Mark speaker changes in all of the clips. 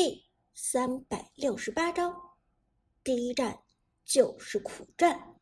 Speaker 1: 第三百六十八章，第一站就是苦战。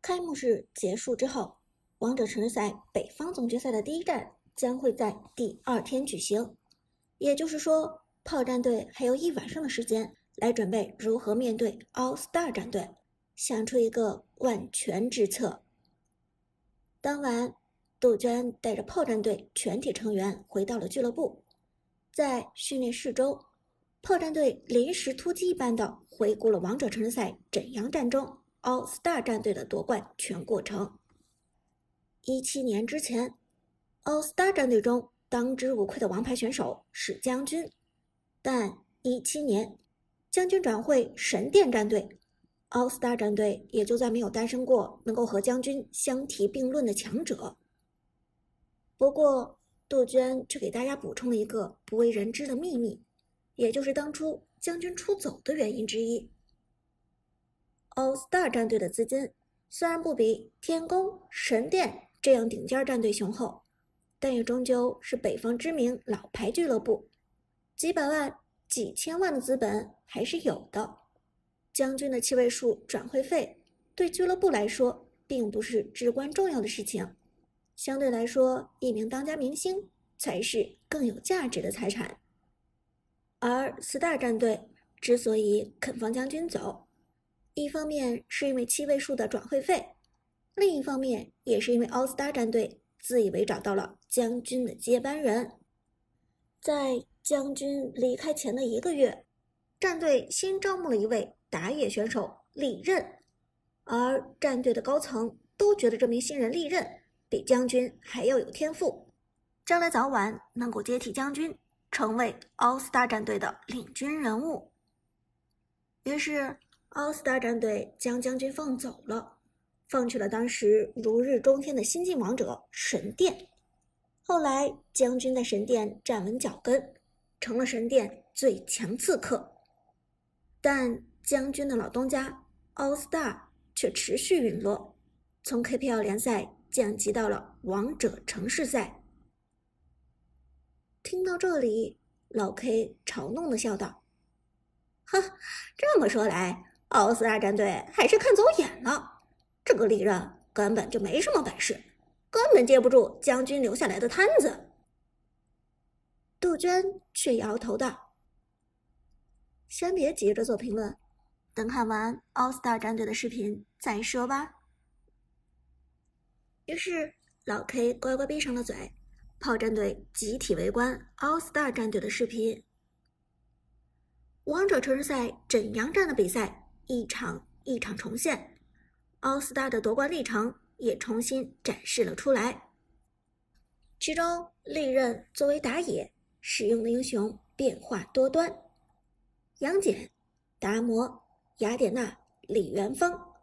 Speaker 1: 开幕式结束之后，王者城市赛北方总决赛的第一站将会在第二天举行，也就是说，炮战队还有一晚上的时间来准备如何面对 All Star 战队，想出一个万全之策。当晚，杜鹃带着炮战队全体成员回到了俱乐部。在训练室中，炮战队临时突击一般的回顾了王者城市赛枕阳战中 All Star 战队的夺冠全过程。一七年之前，All Star 战队中当之无愧的王牌选手是将军，但一七年将军转会神殿战队，All Star 战队也就再没有诞生过能够和将军相提并论的强者。不过，杜鹃却给大家补充了一个不为人知的秘密，也就是当初将军出走的原因之一。All Star 战队的资金虽然不比天宫、神殿这样顶尖战队雄厚，但也终究是北方知名老牌俱乐部，几百万、几千万的资本还是有的。将军的七位数转会费对俱乐部来说并不是至关重要的事情。相对来说，一名当家明星才是更有价值的财产。而 Star 战队之所以肯放将军走，一方面是因为七位数的转会费，另一方面也是因为 All Star 战队自以为找到了将军的接班人。在将军离开前的一个月，战队新招募了一位打野选手利刃，而战队的高层都觉得这名新人利刃。比将军还要有天赋，将来早晚能够接替将军，成为 All Star 战队的领军人物。于是，All Star 战队将将军放走了，放去了当时如日中天的新晋王者神殿。后来，将军在神殿站稳脚跟，成了神殿最强刺客。但将军的老东家 All Star 却持续陨落，从 KPL 联赛。降级到了王者城市赛。听到这里，老 K 嘲弄的笑道：“哼，这么说来，奥斯大战队还是看走眼了。这个利刃根本就没什么本事，根本接不住将军留下来的摊子。”杜鹃却摇头道：“先别急着做评论，等看完奥斯大战队的视频再说吧。”于是，老 K 乖乖闭上了嘴。炮战队集体围观 All Star 战队的视频。王者城市赛沈阳战的比赛一场一场重现，All Star 的夺冠历程也重新展示了出来。其中，利刃作为打野使用的英雄变化多端，杨戬、达摩、雅典娜、李元芳，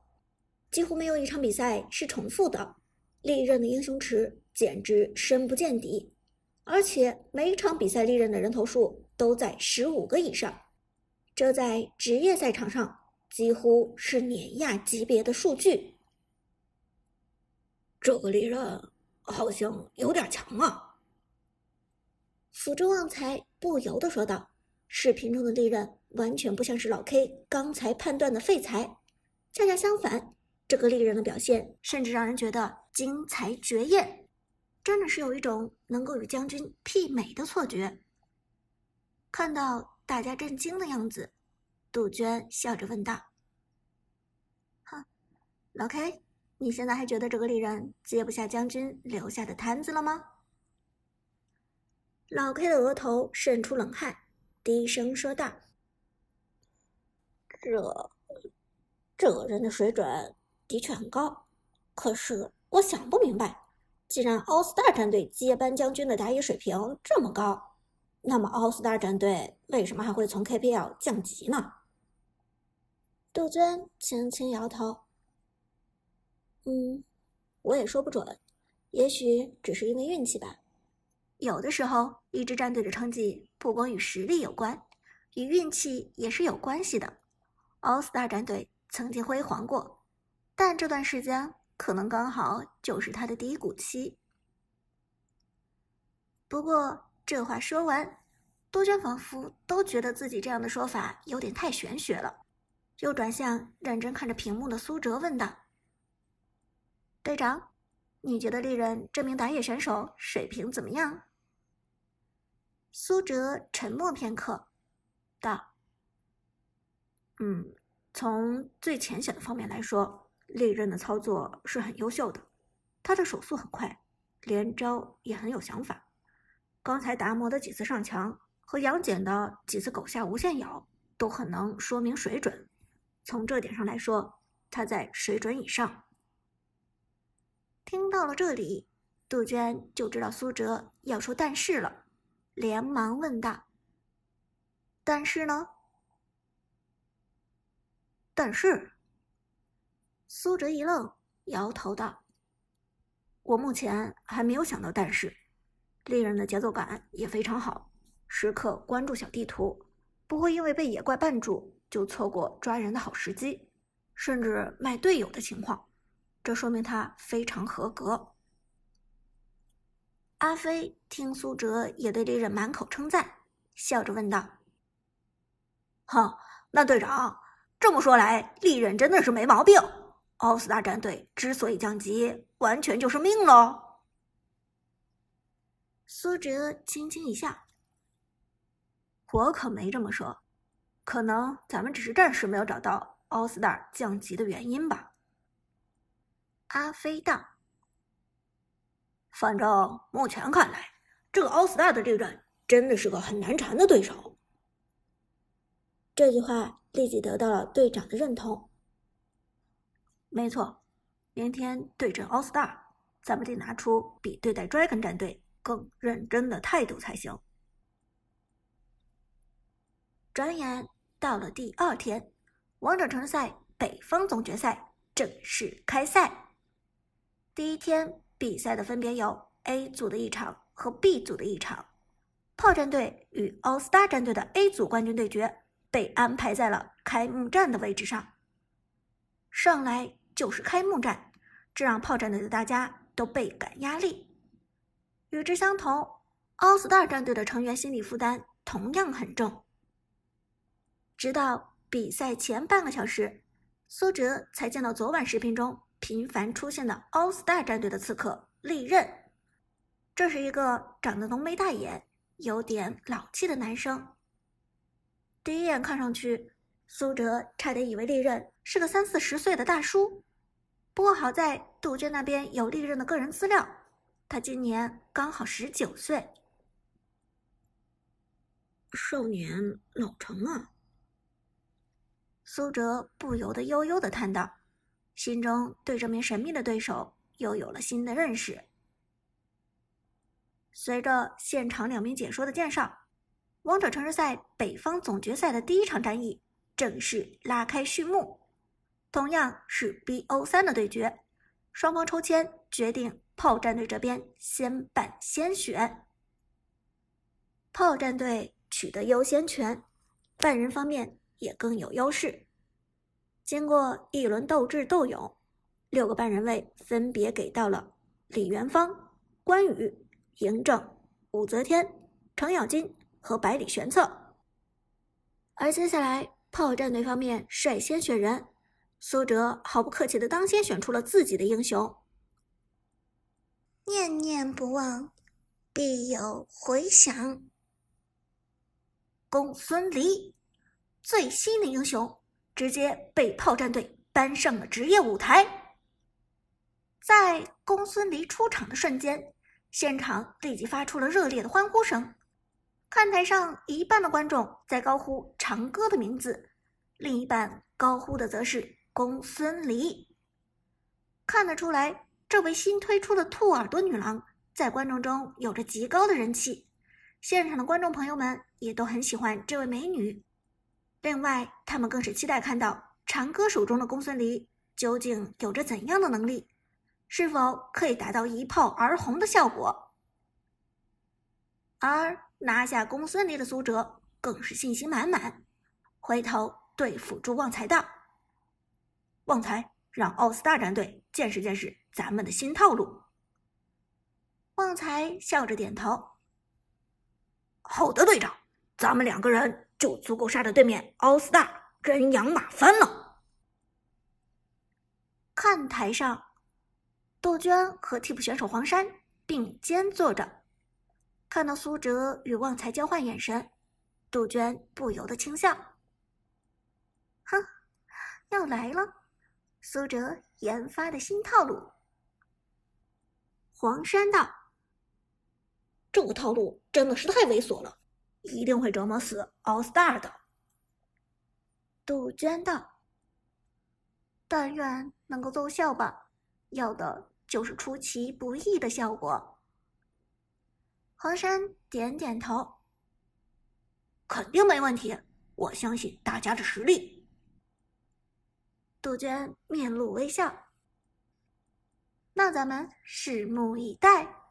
Speaker 1: 几乎没有一场比赛是重复的。利刃的英雄池简直深不见底，而且每一场比赛利刃的人头数都在十五个以上，这在职业赛场上几乎是碾压级别的数据。
Speaker 2: 这个利刃好像有点强啊！
Speaker 1: 辅助旺财不由得说道：“视频中的利刃完全不像是老 K 刚才判断的废材，恰恰相反。”这个利刃的表现，甚至让人觉得精彩绝艳，真的是有一种能够与将军媲美的错觉。看到大家震惊的样子，杜鹃笑着问道：“哼，老 K，你现在还觉得这个利刃接不下将军留下的摊子了吗？”老 K 的额头渗出冷汗，低声说道：“
Speaker 2: 这，这个人的水准……”的确很高，可是我想不明白，既然奥斯大战队接班将军的打野水平这么高，那么奥斯大战队为什么还会从 KPL 降级呢？
Speaker 1: 杜鹃轻轻摇头，嗯，我也说不准，也许只是因为运气吧。有的时候，一支战队的成绩不光与实力有关，与运气也是有关系的。奥斯大战队曾经辉煌过。但这段时间可能刚好就是他的低谷期。不过这话说完，杜鹃仿佛都觉得自己这样的说法有点太玄学了，又转向认真看着屏幕的苏哲问道：“队长，你觉得丽人这名打野选手水平怎么样？”苏哲沉默片刻，道：“
Speaker 3: 嗯，从最浅显的方面来说，利刃的操作是很优秀的，他的手速很快，连招也很有想法。刚才达摩的几次上墙。”和杨戬的几次狗下无限咬都很能说明水准，从这点上来说，他在水准以上。
Speaker 1: 听到了这里，杜鹃就知道苏哲要说但是了，连忙问道：“但是呢？”
Speaker 3: 但是，
Speaker 1: 苏哲一愣，摇头道：“
Speaker 3: 我目前还没有想到但是，猎人的节奏感也非常好。”时刻关注小地图，不会因为被野怪绊住就错过抓人的好时机，甚至卖队友的情况，这说明他非常合格。
Speaker 1: 阿飞听苏哲也对猎人满口称赞，笑着问道：“
Speaker 3: 哼，那队长这么说来，利刃真的是没毛病。奥斯大战队之所以降级，完全就是命喽。”
Speaker 1: 苏哲轻轻一笑。
Speaker 3: 我可没这么说，可能咱们只是暂时没有找到奥斯 r 降级的原因吧。
Speaker 1: 阿飞道：“
Speaker 3: 反正目前看来，这个奥斯 r 的这人真的是个很难缠的对手。”
Speaker 1: 这句话立即得到了队长的认同。
Speaker 3: 没错，明天对阵奥斯 r 咱们得拿出比对待 Dragon 战队更认真的态度才行。
Speaker 1: 转眼到了第二天，王者城赛北方总决赛正式开赛。第一天比赛的分别有 A 组的一场和 B 组的一场。炮战队与 All Star 战队的 A 组冠军对决被安排在了开幕战的位置上。上来就是开幕战，这让炮战队的大家都倍感压力。与之相同，All Star 战队的成员心理负担同样很重。直到比赛前半个小时，苏哲才见到昨晚视频中频繁出现的 All Star 战队的刺客利刃。这是一个长得浓眉大眼、有点老气的男生。第一眼看上去，苏哲差点以为利刃是个三四十岁的大叔。不过好在杜鹃那边有利刃的个人资料，他今年刚好十九岁。
Speaker 3: 少年老成啊！
Speaker 1: 苏哲不由得悠悠的叹道，心中对这名神秘的对手又有了新的认识。随着现场两名解说的介绍，王者城市赛北方总决赛的第一场战役正式拉开序幕。同样是 BO 三的对决，双方抽签决定炮战队这边先办先选，炮战队取得优先权，半人方面。也更有优势。经过一轮斗智斗勇，六个半人位分别给到了李元芳、关羽、嬴政、武则天、程咬金和百里玄策。而接下来炮战队方面率先选人，苏哲毫不客气的当先选出了自己的英雄。念念不忘，必有回响。公孙离。最新的英雄直接被炮战队搬上了职业舞台。在公孙离出场的瞬间，现场立即发出了热烈的欢呼声。看台上一半的观众在高呼长歌的名字，另一半高呼的则是公孙离。看得出来，这位新推出的兔耳朵女郎在观众中有着极高的人气。现场的观众朋友们也都很喜欢这位美女。另外，他们更是期待看到长歌手中的公孙离究竟有着怎样的能力，是否可以达到一炮而红的效果。而拿下公孙离的苏哲更是信心满满，回头对辅助旺财道：“旺财，让奥斯大战队见识见识咱们的新套路。”旺财笑着点头：“
Speaker 3: 好的，队长，咱们两个人就足够杀得对面奥斯大人仰马翻了。
Speaker 2: 看台上，杜鹃和替补选手黄山并肩坐着，看到苏哲与旺财交换眼神，杜鹃不由得轻笑：“哼，要来了，苏哲研发的新套路。”
Speaker 3: 黄山道。
Speaker 1: 这个套路真的是太猥琐了，
Speaker 3: 一定会折磨死 All Star 的。
Speaker 2: 杜鹃道：“但愿能够奏效吧，要的就是出其不意的效果。”
Speaker 3: 黄山点点头：“肯定没问题，我相信大家的实力。”
Speaker 2: 杜鹃面露微笑：“那咱们拭目以待。”